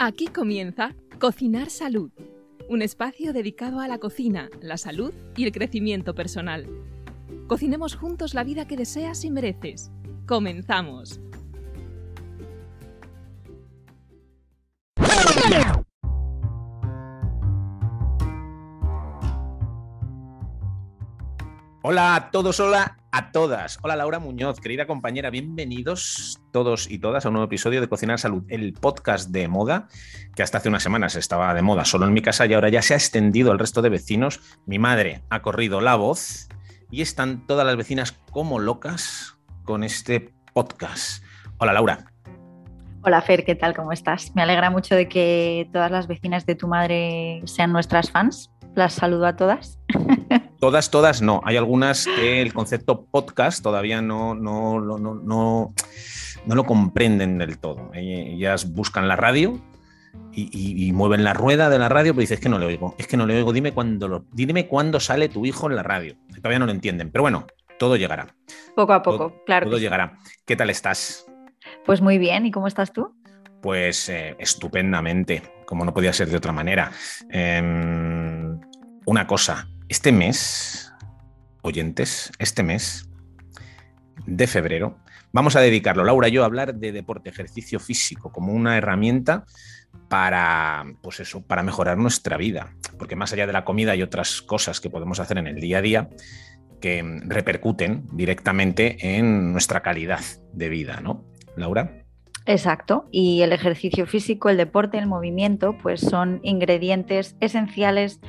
Aquí comienza Cocinar Salud, un espacio dedicado a la cocina, la salud y el crecimiento personal. Cocinemos juntos la vida que deseas y mereces. Comenzamos. Hola a todos, hola a todas. Hola Laura Muñoz, querida compañera, bienvenidos todos y todas a un nuevo episodio de Cocinar Salud, el podcast de moda que hasta hace unas semanas estaba de moda solo en mi casa y ahora ya se ha extendido al resto de vecinos. Mi madre ha corrido la voz y están todas las vecinas como locas con este podcast. Hola Laura. Hola Fer, ¿qué tal? ¿Cómo estás? Me alegra mucho de que todas las vecinas de tu madre sean nuestras fans. Las saludo a todas. Todas, todas no. Hay algunas que el concepto podcast todavía no, no, no, no, no, lo comprenden del todo. Ellas buscan la radio y, mueven la rueda de la radio, pero dices es que no le oigo, es que no le oigo, dime cuándo, lo, dime cuándo sale tu hijo en la radio. Todavía no lo entienden, pero bueno, todo llegará. Poco a poco, claro. Todo llegará. ¿Qué tal estás? Pues muy bien, ¿y cómo estás tú? Pues eh, estupendamente, como no podía ser de otra manera. Em, una cosa, este mes, oyentes, este mes de febrero, vamos a dedicarlo, Laura y yo, a hablar de deporte, ejercicio físico, como una herramienta para, pues eso, para mejorar nuestra vida. Porque más allá de la comida hay otras cosas que podemos hacer en el día a día que repercuten directamente en nuestra calidad de vida, ¿no? Laura. Exacto, y el ejercicio físico, el deporte, el movimiento, pues son ingredientes esenciales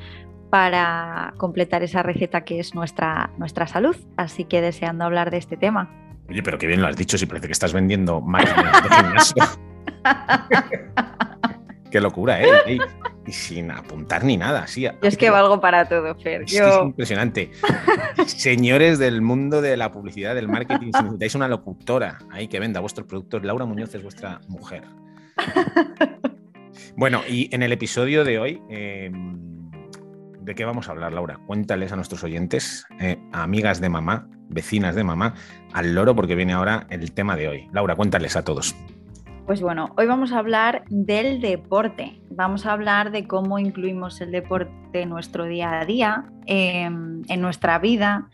para completar esa receta que es nuestra, nuestra salud. Así que deseando hablar de este tema. Oye, pero qué bien lo has dicho, si parece que estás vendiendo máquinas de gimnasio. qué locura, ¿eh? Y, sin apuntar ni nada, sí. Yo es que valgo para todo, Fer. Es, es impresionante. Señores del mundo de la publicidad, del marketing, si necesitáis una locutora ahí que venda vuestros productos, Laura Muñoz es vuestra mujer. Bueno, y en el episodio de hoy... Em, ¿De qué vamos a hablar, Laura? Cuéntales a nuestros oyentes, eh, amigas de mamá, vecinas de mamá, al loro, porque viene ahora el tema de hoy. Laura, cuéntales a todos. Pues bueno, hoy vamos a hablar del deporte. Vamos a hablar de cómo incluimos el deporte en nuestro día a día, em, en nuestra vida.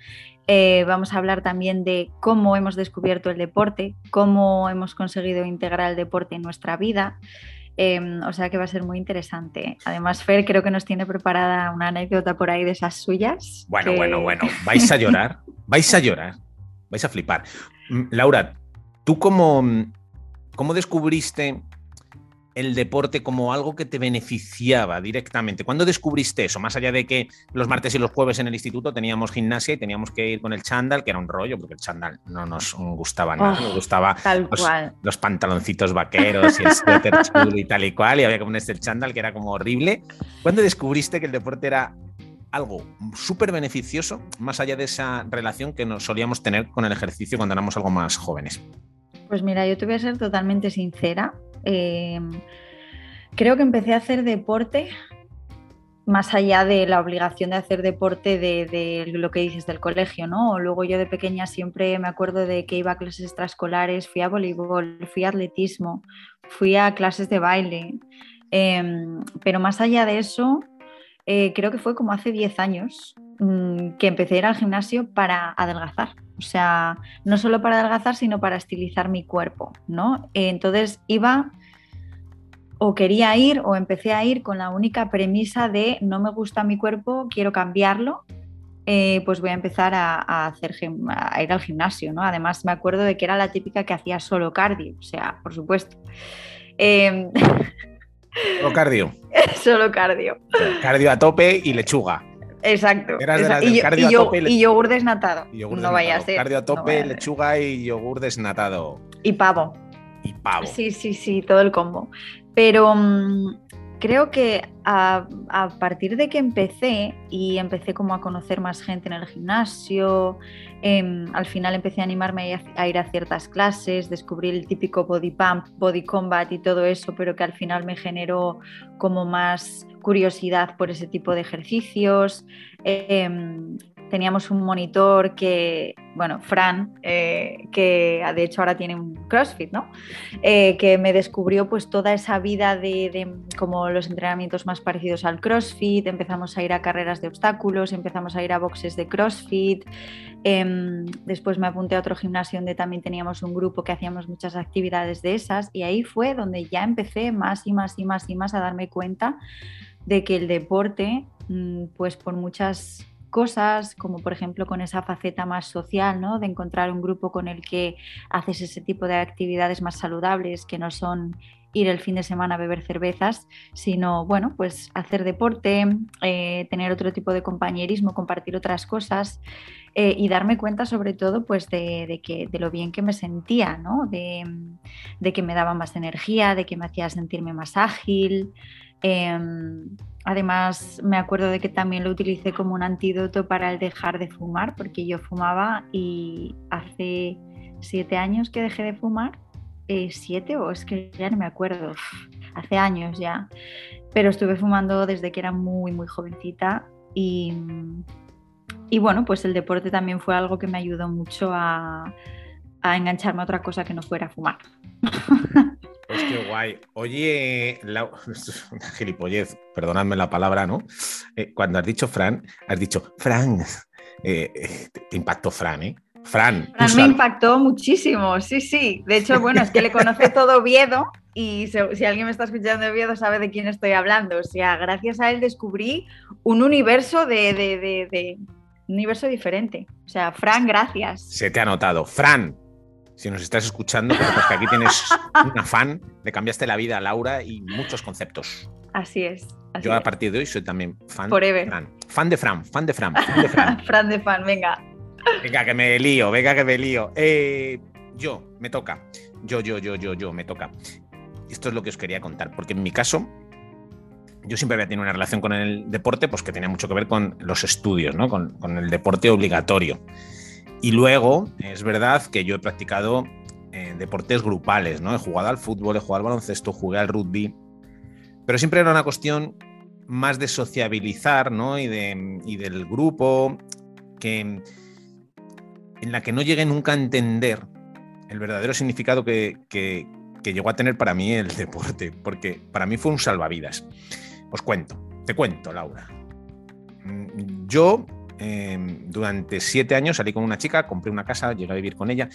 Eh, vamos a hablar también de cómo hemos descubierto el deporte, cómo hemos conseguido integrar el deporte en nuestra vida. Em, o sea que va a ser muy interesante. Además, Fer creo que nos tiene preparada una anécdota por ahí de esas suyas. Bueno, bueno, bueno. Vais a llorar, vais a llorar, vais a flipar. Mm, Laura, ¿tú cómo, cómo descubriste el deporte como algo que te beneficiaba directamente. ¿Cuándo descubriste eso? Más allá de que los martes y los jueves en el instituto teníamos gimnasia y teníamos que ir con el chándal, que era un rollo, porque el chándal no nos gustaba nada, nos gustaba los, pantaloncitos vaqueros y el suéter chulo y tal y cual, y había que ponerse el chándal, que era como horrible. ¿Cuándo descubriste que el deporte era algo súper beneficioso, más allá de esa relación que nos solíamos tener con el ejercicio cuando éramos algo más jóvenes? Pues mira, yo te voy a ser totalmente sincera. Em, creo que empecé a hacer deporte más allá de la obligación de hacer deporte de, lo que dices del colegio, ¿no? Luego yo de pequeña siempre me acuerdo de que iba a clases extraescolares, fui a voleibol, fui a atletismo, fui a clases de baile, em, pero más allá de eso, eh, creo que fue como hace 10 años mm, que empecé a ir al gimnasio para adelgazar. O sea, no solo para adelgazar, sino para estilizar mi cuerpo, ¿no? Entonces iba o quería ir o empecé a ir con la única premisa de no me gusta mi cuerpo, quiero cambiarlo, eh, pues voy a empezar a, hacer, a ir al gimnasio, ¿no? Además me acuerdo de que era la típica que hacía solo cardio, o sea, por supuesto. Em, solo cardio. solo cardio. Cardio a tope y lechuga. Exacto. y, yogur desnatado. no vaya a ser. Cardio a tope, lechuga y yogur desnatado. Y pavo. Y pavo. Sí, sí, sí, todo el combo. Pero mm, creo que a, partir de que empecé y empecé como a conocer más gente en el gimnasio, em, al final empecé a animarme a, ir a ciertas clases, descubrí el típico body pump, body combat y todo eso, pero que al final me generó como más curiosidad por ese tipo de ejercicios. Em, teníamos un monitor que, bueno, Fran, eh, que de hecho ahora tiene un CrossFit, ¿no? Eh, que me descubrió pues toda esa vida de, como los entrenamientos más parecidos al CrossFit, empezamos a ir a carreras de obstáculos, empezamos a ir a boxes de CrossFit, em, después me apunté a otro gimnasio donde también teníamos un grupo que hacíamos muchas actividades de esas y ahí fue donde ya empecé más y más y más y más a darme cuenta de que el deporte, mm, pues por muchas cosas, como por ejemplo con esa faceta más social, ¿no? de encontrar un grupo con el que haces ese tipo de actividades más saludables, que no son ir el fin de semana a beber cervezas, sino bueno, pues hacer deporte, eh, tener otro tipo de compañerismo, compartir otras cosas eh, y darme cuenta sobre todo pues de, que, de lo bien que me sentía, ¿no? de, de, que me daba más energía, de que me hacía sentirme más ágil. Em, Además, me acuerdo de que también lo utilicé como un antídoto para el dejar de fumar, porque yo fumaba y hace siete años que dejé de fumar. Eh, ¿Siete o es que ya no me acuerdo? Hace años ya. Pero estuve fumando desde que era muy, muy jovencita y, y bueno, pues el deporte también fue algo que me ayudó mucho a, a engancharme a otra cosa que no fuera fumar. Qué guay. Oye, la... gilipollez, perdonadme la palabra, ¿no? Eh, cuando has dicho Fran, has dicho Fran. Eh, eh, te impactó Fran, ¿eh? Fran. Fran me impactó muchísimo, sí, sí. De hecho, bueno, es que le conoce todo Oviedo y si, alguien me está escuchando de Oviedo sabe de quién estoy hablando. O sea, gracias a él descubrí un universo de, de, de un universo diferente. O sea, Fran, gracias. Se te ha notado. Fran, si nos estás escuchando, pues que aquí tienes una fan, le cambiaste la vida a Laura y muchos conceptos. Así es. Yo a partir de hoy soy también fan de Fran. Fan de Fran, fan de Fran, fan de Fran. Fran de fan, venga. Venga, que me lío, venga, que me lío. Eh, yo, me toca. Yo, yo, yo, yo, yo, me toca. Esto es lo que os quería contar, porque en mi caso, yo siempre había tenido una relación con el deporte, pues que tenía mucho que ver con los estudios, ¿no? Con, con el deporte obligatorio. Y luego, es verdad que yo he practicado eh, deportes grupales, ¿no? He jugado al fútbol, he jugado al baloncesto, jugué al rugby, pero siempre era una cuestión más de sociabilizar, ¿no? Y, de, del grupo, que, en la que no llegué nunca a entender el verdadero significado que, que, que llegó a tener para mí el deporte, porque para mí fue un salvavidas. Os cuento, te cuento, Laura. Mm, yo Em, durante siete años salí con una chica, compré una casa, llegué a vivir con ella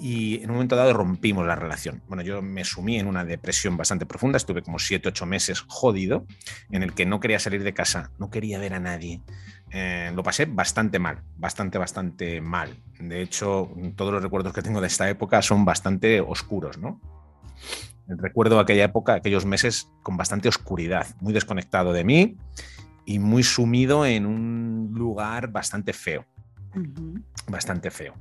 y en un momento dado rompimos la relación. Bueno, yo me sumí en una depresión bastante profunda, estuve como siete, ocho meses jodido, en el que no quería salir de casa, no quería ver a nadie. Eh, lo pasé bastante mal, bastante, bastante mal. De hecho, todos los recuerdos que tengo de esta época son bastante oscuros, ¿no? Recuerdo aquella época, aquellos meses con bastante oscuridad, muy desconectado de mí y muy sumido en un lugar bastante feo. Bastante feo.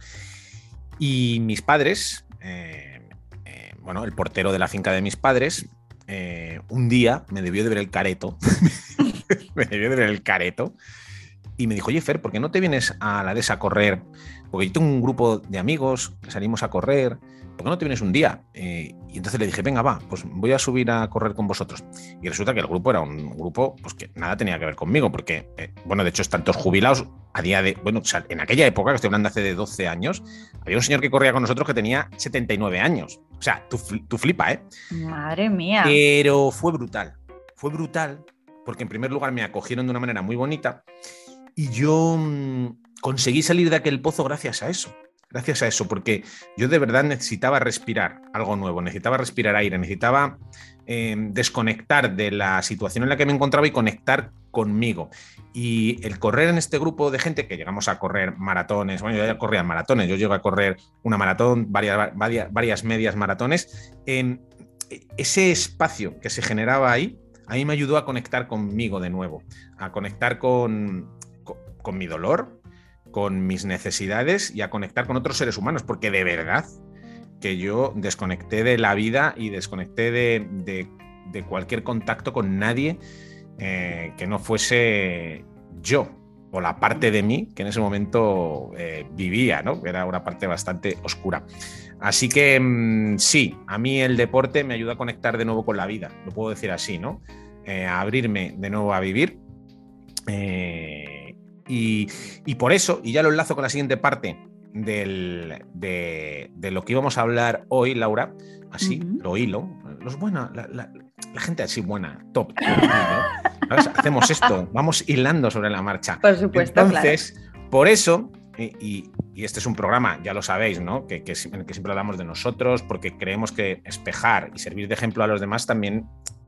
Y mis padres, eh, eh, bueno, el portero de la finca de mis padres, eh, un día me debió de ver el careto. me debió de ver el careto. Y me dijo, oye, Fer, ¿por qué no te vienes a la DESA a correr? Porque yo tengo un grupo de amigos que salimos a correr ¿por qué no te vienes un día? Eh, y entonces le dije, venga, va, pues voy a subir a correr con vosotros. Y resulta que el grupo era un grupo pues, que nada tenía que ver conmigo, porque, eh, bueno, de hecho, están todos jubilados a día de, bueno, en aquella época, que estoy hablando hace de 12 años, había un señor que corría con nosotros que tenía 79 años. O sea, tú, tú flipa, ¿eh? Madre mía. Pero fue brutal, fue brutal, porque en primer lugar me acogieron de una manera muy bonita y yo mm, conseguí salir de aquel pozo gracias a eso gracias a eso, porque yo de verdad necesitaba respirar algo nuevo, necesitaba respirar aire, necesitaba em, desconectar de la situación en la que me encontraba y conectar conmigo. Y el correr en este grupo de gente que llegamos a correr maratones, bueno, yo ya corría maratones, yo llego a correr una maratón, varias, varias, medias maratones, em, ese espacio que se generaba ahí, a mí me ayudó a conectar conmigo de nuevo, a conectar con, con mi dolor, con mis necesidades y a conectar con otros seres humanos, porque de verdad que yo desconecté de la vida y desconecté de, cualquier contacto con nadie eh, que no fuese yo o la parte de mí que en ese momento eh, vivía, ¿no? Era una parte bastante oscura. Así que mm, sí, a mí el deporte me ayuda a conectar de nuevo con la vida, lo puedo decir así, ¿no? Eh, a abrirme de nuevo a vivir Y, por eso, y ya lo enlazo con la siguiente parte del, de, lo que íbamos a hablar hoy, Laura, así, lo hilo, los buena, la, gente así buena, top. Hacemos esto, vamos hilando sobre la marcha. Por supuesto. Entonces, por eso, y, este es un programa, ya lo sabéis, ¿no? Que, que, en el que siempre hablamos de nosotros, porque creemos que espejar y servir de ejemplo a los demás también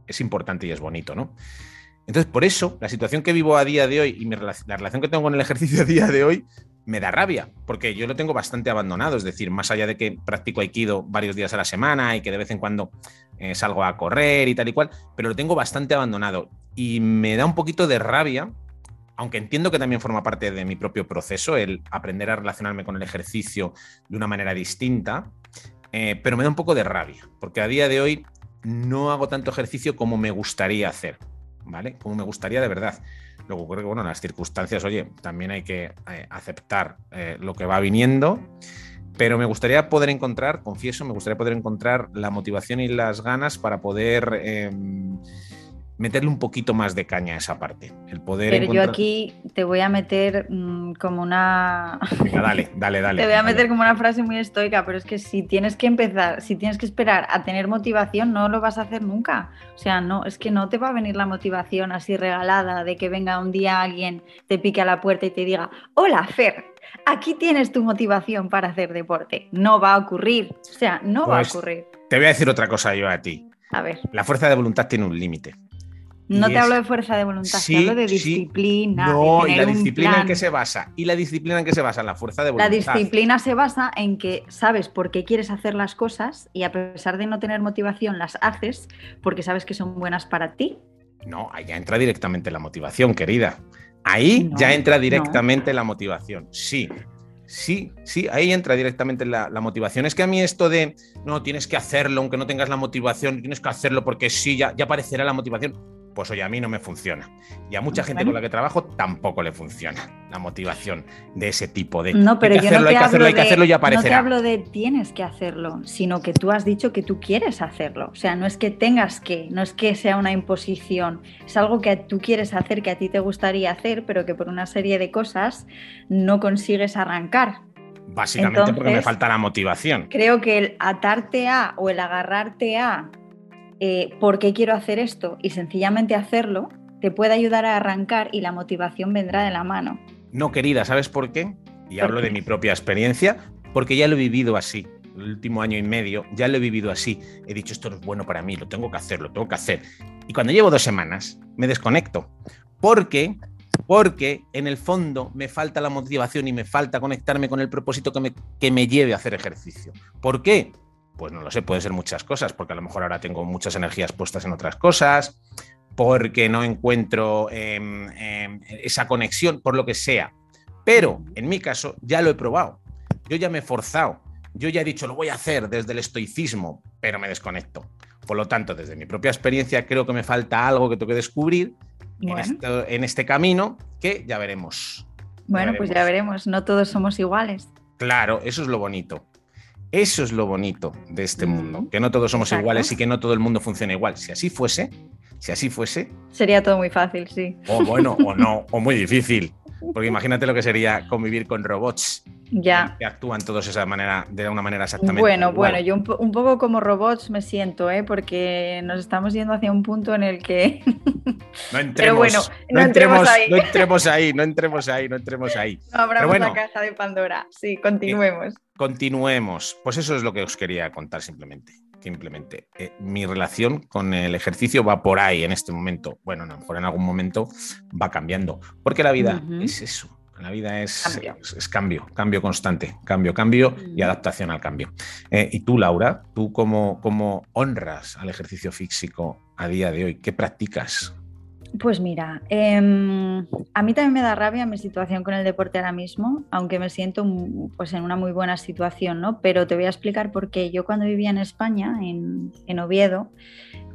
es importante y es bonito, ¿no? Entonces, por eso, la situación que vivo a día de hoy y la relación que tengo con el ejercicio a día de hoy me da rabia, porque yo lo tengo bastante abandonado. Es decir, más allá de que practico aikido varios días a la semana y que de vez en cuando eh, salgo a correr y tal y cual, pero lo tengo bastante abandonado. Y me da un poquito de rabia, aunque entiendo que también forma parte de mi propio proceso, el aprender a relacionarme con el ejercicio de una manera distinta, eh, pero me da un poco de rabia, porque a día de hoy no hago tanto ejercicio como me gustaría hacer. ¿Vale? Como me gustaría de verdad. Luego ocurre que, bueno, en las circunstancias, oye, también hay que eh, aceptar eh, lo que va viniendo, pero me gustaría poder encontrar, confieso, me gustaría poder encontrar la motivación y las ganas para poder em, meterle un poquito más de caña a esa parte. El poder Pero yo aquí te voy a meter mm, como una. dale, dale, dale. te voy a meter como una frase muy estoica, pero es que si tienes que empezar, si tienes que esperar a tener motivación, no lo vas a hacer nunca. O sea, no, es que no te va a venir la motivación así regalada de que venga un día alguien, te pique a la puerta y te diga: Hola, Fer. Aquí tienes tu motivación para hacer deporte. No va a ocurrir. O sea, no va a pues ocurrir. Te voy a decir otra cosa yo a ti. A ver. La fuerza de voluntad tiene un límite. No te hablo de fuerza de voluntad, te hablo de disciplina. No, ¿y la disciplina en qué se basa? ¿Y la disciplina en qué se basa? La fuerza de voluntad. La disciplina se basa en que sabes por qué quieres hacer las cosas y a pesar de no tener motivación las haces porque sabes que son buenas para ti. No, ahí ya entra directamente la motivación, querida. Ahí ya entra directamente la motivación. Sí, Sí, sí, ahí entra directamente la, la, motivación. Es que a mí esto de, no, tienes que hacerlo, aunque no tengas la motivación, tienes que hacerlo porque sí, ya, ya aparecerá la motivación pues oye, a mí no me funciona. Y a mucha gente con la que trabajo tampoco le funciona la motivación de ese tipo de... No, pero yo no te hablo de, No te hablo de tienes que hacerlo, sino que tú has dicho que tú quieres hacerlo. O sea, no es que tengas que, no es que sea una imposición, es algo que tú quieres hacer, que a ti te gustaría hacer, pero que por una serie de cosas no consigues arrancar. Básicamente porque me falta la motivación. Creo que el atarte a o el agarrarte a eh, por qué quiero hacer esto y sencillamente hacerlo, te puede ayudar a arrancar y la motivación vendrá de la mano. No, querida, ¿sabes por qué? Y hablo de mi propia experiencia, porque ya lo he vivido así. El último año y medio ya lo he vivido así. He dicho, esto no es bueno para mí, lo tengo que hacer, lo tengo que hacer. Y cuando llevo dos semanas, me desconecto. Porque porque en el fondo me falta la motivación y me falta conectarme con el propósito que me, que me lleve a hacer ejercicio. ¿Por qué? Pues no lo sé, puede ser muchas cosas, porque a lo mejor ahora tengo muchas energías puestas en otras cosas, porque no encuentro em, em, esa conexión, por lo que sea. Pero en mi caso ya lo he probado, yo ya me he forzado, yo ya he dicho, lo voy a hacer desde el estoicismo, pero me desconecto. Por lo tanto, desde mi propia experiencia, creo que me falta algo que tengo que descubrir en, este, camino que ya veremos. Bueno, pues ya veremos, no todos somos iguales. Claro, eso es lo bonito. Eso es lo bonito de este mundo, que no todos somos iguales y que no todo el mundo funciona igual. Si así fuese, si así fuese... Sería todo muy fácil, sí. O bueno, o no, o muy difícil. Porque imagínate lo que sería convivir con robots ya. que actúan todos esa manera, de una manera exactamente. Bueno, bueno, yo un, poco como robots me siento, ¿eh? porque nos estamos yendo hacia un punto en el que. No entremos, bueno, no, entremos, ahí. no entremos ahí, no entremos ahí, no entremos ahí. No abramos la caja de Pandora. Sí, continuemos. Eh, continuemos. Pues eso es lo que os quería contar simplemente simplemente. Eh, mi relación con el ejercicio va por ahí en este momento. Bueno, a lo mejor en algún momento va cambiando, porque la vida es eso. La vida es cambio. Es, cambio, cambio constante, cambio, cambio y adaptación al cambio. Eh, y tú, Laura, ¿tú cómo, cómo honras al ejercicio físico a día de hoy? ¿Qué practicas? Pues mira, em, a mí también me da rabia mi situación con el deporte ahora mismo, aunque me siento pues, en una muy buena situación, ¿no? Pero te voy a explicar por qué. Yo cuando vivía en España, en, Oviedo,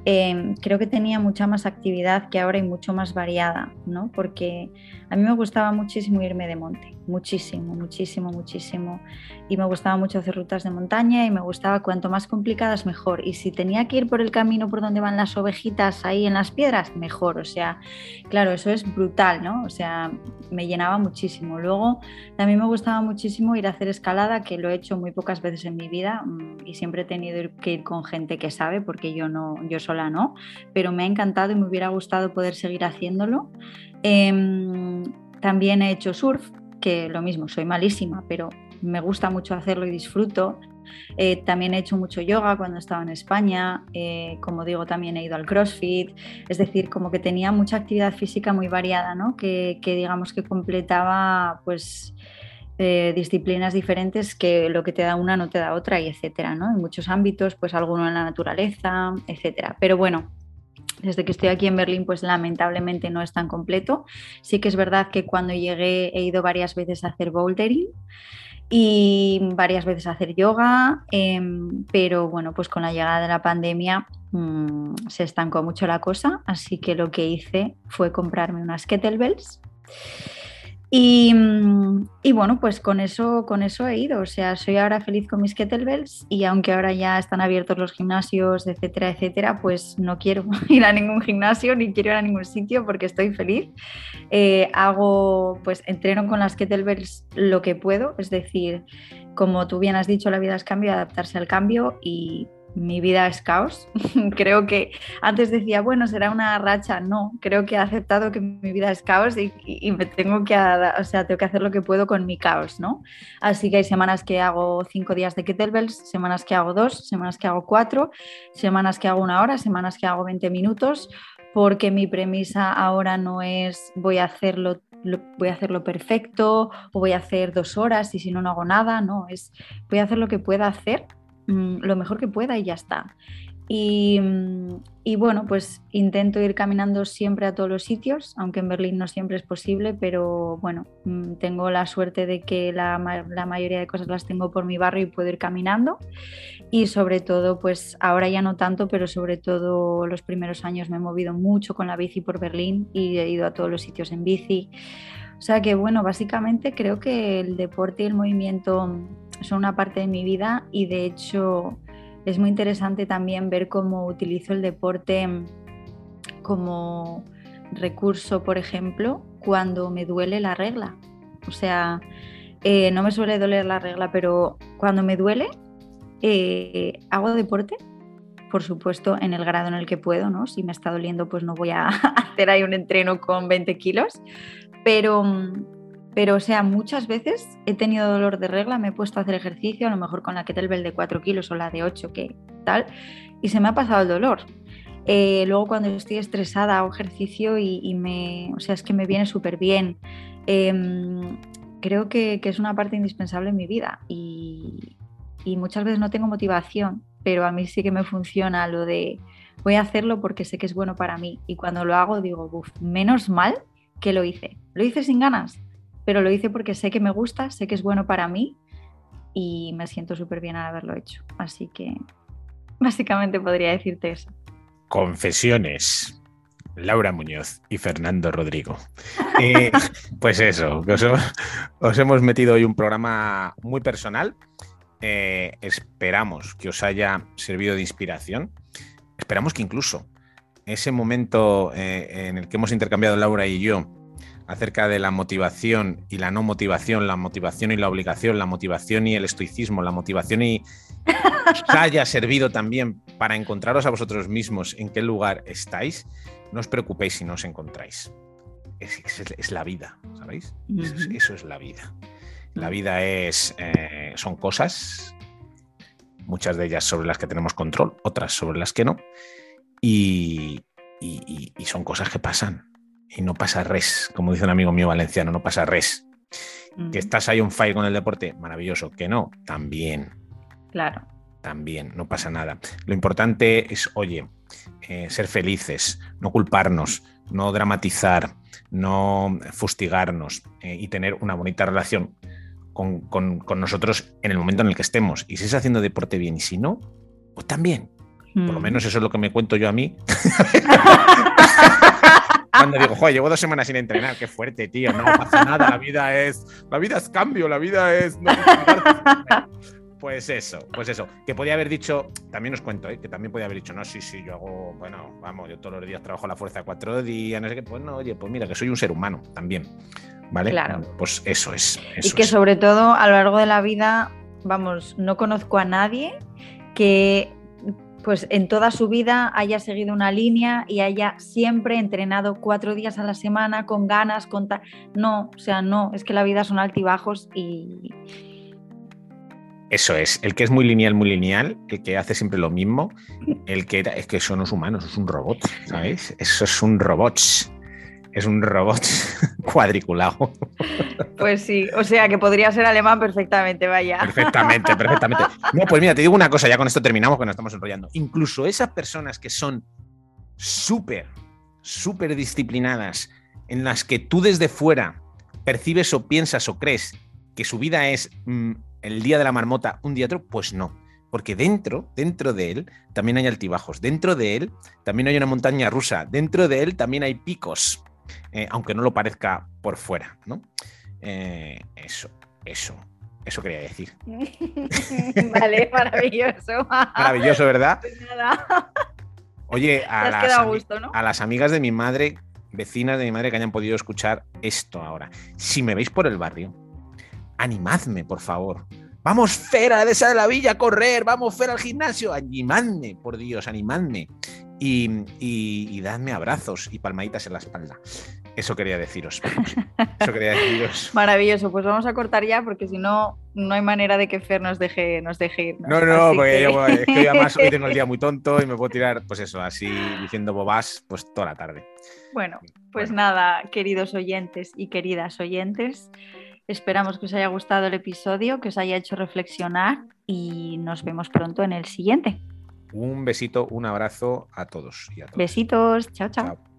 em, creo que tenía mucha más actividad que ahora y mucho más variada, ¿no? Porque A mí me gustaba muchísimo irme de monte, muchísimo, muchísimo, muchísimo. Y me gustaba mucho hacer rutas de montaña y me gustaba cuanto más complicadas mejor. Y si tenía que ir por el camino por donde van las ovejitas ahí en las piedras, mejor. O sea, claro, eso es brutal, ¿no? O sea, me llenaba muchísimo. Luego también me gustaba muchísimo ir a hacer escalada, que lo he hecho muy pocas veces en mi vida mm, y siempre he tenido que ir con gente que sabe, porque yo no, yo sola no. Pero me ha encantado y me hubiera gustado poder seguir haciéndolo. Em, también he hecho surf, que lo mismo, soy malísima, pero me gusta mucho hacerlo y disfruto. Eh, también he hecho mucho yoga cuando estaba en España, eh, como digo, también he ido al CrossFit, es decir, como que tenía mucha actividad física muy variada, ¿no? que, digamos que completaba pues eh, disciplinas diferentes que lo que te da una no te da otra y etcétera, ¿no? En muchos ámbitos, pues alguno en la naturaleza, etcétera. Pero bueno, desde que estoy aquí en Berlín, pues lamentablemente no es tan completo. Sí que es verdad que cuando llegué he ido varias veces a hacer bouldering y varias veces a hacer yoga, em, pero bueno, pues con la llegada de la pandemia mm, se estancó mucho la cosa, así que lo que hice fue comprarme unas kettlebells Mm, y, bueno, pues con eso, con eso he ido. O sea, soy ahora feliz con mis kettlebells y aunque ahora ya están abiertos los gimnasios, etcétera, etcétera, pues no quiero ir a ningún gimnasio ni quiero ir a ningún sitio porque estoy feliz. Eh, hago, pues entreno con las kettlebells lo que puedo, es decir, como tú bien has dicho, la vida es cambio, adaptarse al cambio y mi vida es caos. creo que antes decía, bueno, será una racha. No, creo que he aceptado que mi vida es caos y, me tengo que, que hacer lo que puedo con mi caos, ¿no? Así que hay semanas que hago cinco días de kettlebells, semanas que hago dos, semanas que hago cuatro, semanas que hago una hora, semanas que hago 20 minutos, porque mi premisa ahora no es voy a hacerlo voy a hacerlo perfecto o voy a hacer dos horas y si no no hago nada, no, es voy a hacer lo que pueda hacer lo mejor que pueda y ya está. Mm, y, bueno, pues intento ir caminando siempre a todos los sitios, aunque en Berlín no siempre es posible, pero bueno, mm, tengo la suerte de que la, mayoría de cosas las tengo por mi barrio y puedo ir caminando. Y sobre todo, pues ahora ya no tanto, pero sobre todo los primeros años me he movido mucho con la bici por Berlín y he ido a todos los sitios en bici. O sea que bueno, básicamente creo que el deporte y el movimiento son una parte de mi vida y de hecho es muy interesante también ver cómo utilizo el deporte como recurso, por ejemplo, cuando me duele la regla. O sea, eh, no me suele doler la regla, pero cuando me duele, eh, hago deporte, por supuesto, en el grado en el que puedo, ¿no? Si me está doliendo, pues no voy a hacer ahí un entreno con 20 kilos, pero pero, o sea, muchas veces he tenido dolor de regla, me he puesto a hacer ejercicio, a lo mejor con la kettlebell de 4 kilos o la de 8, que tal, y se me ha pasado el dolor. Eh, luego cuando estoy estresada hago ejercicio y, me, o sea, es que me viene súper bien. Em, creo que, es una parte indispensable en mi vida y, muchas veces no tengo motivación, pero a mí sí que me funciona lo de voy a hacerlo porque sé que es bueno para mí y cuando lo hago digo, menos mal que lo hice. Lo hice sin ganas, pero lo hice porque sé que me gusta, sé que es bueno para mí y me siento súper bien al haberlo hecho. Así que básicamente podría decirte eso. Confesiones. Laura Muñoz y Fernando Rodrigo. Eh, pues eso, os, hemos metido hoy un programa muy personal. Eh, esperamos que os haya servido de inspiración. Esperamos que incluso ese momento eh, en el que hemos intercambiado Laura y yo acerca de la motivación y la no motivación, la motivación y la obligación, la motivación y el estoicismo, la motivación y haya servido también para encontraros a vosotros mismos en qué lugar estáis, no os preocupéis si no os encontráis. Es, la vida, ¿sabéis? eso, es la vida. La vida es, eh, son cosas, muchas de ellas sobre las que tenemos control, otras sobre las que no, y son cosas que pasan y no pasa res, como dice un amigo mío valenciano, no pasa res. Que estás ahí un fire con el deporte, maravilloso. Que no, también. Claro. También, no pasa nada. Lo importante es, oye, eh, ser felices, no culparnos, no dramatizar, no fustigarnos eh, y tener una bonita relación con, nosotros en el momento en el que estemos. Y si es haciendo deporte bien y si no, pues también. Por lo menos eso es lo que me cuento yo a mí. Cuando digo, joder, llevo dos semanas sin entrenar, qué fuerte, tío, no pasa nada, la vida es, la vida es cambio, la vida es... Pues eso, pues eso. Que podía haber dicho, también os cuento, ¿eh? que también podía haber dicho, no, sí, sí, yo hago, bueno, vamos, yo todos los días trabajo la fuerza cuatro días, no sé qué. Pues no, oye, pues mira, que soy un ser humano también. ¿Vale? Claro. Pues eso es. y que sobre todo a lo largo de la vida, vamos, no conozco a nadie que pues en toda su vida haya seguido una línea y haya siempre entrenado cuatro días a la semana con ganas, con tal. No, o sea, no, es que la vida son altibajos y, eso es, el que es muy lineal, muy lineal, el que hace siempre lo mismo, el que es que eso no es humano, es un robot, ¿sabéis? Eso es un robot. Es un robot cuadriculado. Pues sí, o sea que podría ser alemán perfectamente, vaya. Perfectamente, perfectamente. No, pues mira, te digo una cosa, ya con esto terminamos, que nos estamos enrollando. Incluso esas personas que son súper, súper disciplinadas, en las que tú desde fuera percibes o piensas o crees que su vida es mm, el día de la marmota, un día otro, pues no. Porque dentro, dentro de él, también hay altibajos. Dentro de él también hay una montaña rusa. Dentro de él también hay picos. Eh, aunque no lo parezca por fuera, ¿no? Eh, eso, eso, eso quería decir. vale, maravilloso. maravilloso, ¿verdad? Pues nada. Oye, a las, gusto, ¿no? a las amigas de mi madre, vecinas de mi madre que hayan podido escuchar esto ahora. Si me veis por el barrio, animadme, por favor. Vamos, Fera de esa de la villa a correr, vamos, Fera al gimnasio, animadme, por Dios, animadme. Y, dadme abrazos y palmaditas en la espalda. Eso quería deciros. Eso quería deciros. Maravilloso, pues vamos a cortar ya porque si no, no hay manera de que Fer nos deje, nos deje ir. No, no, porque yo, es que además hoy tengo el día muy tonto y me puedo tirar, pues eso, así diciendo bobás, pues toda la tarde. Bueno, pues nada, queridos oyentes y queridas oyentes. Esperamos que os haya gustado el episodio, que os haya hecho reflexionar y nos vemos pronto en el siguiente. Un besito, un abrazo a todos y a todas. Besitos, chao. chao.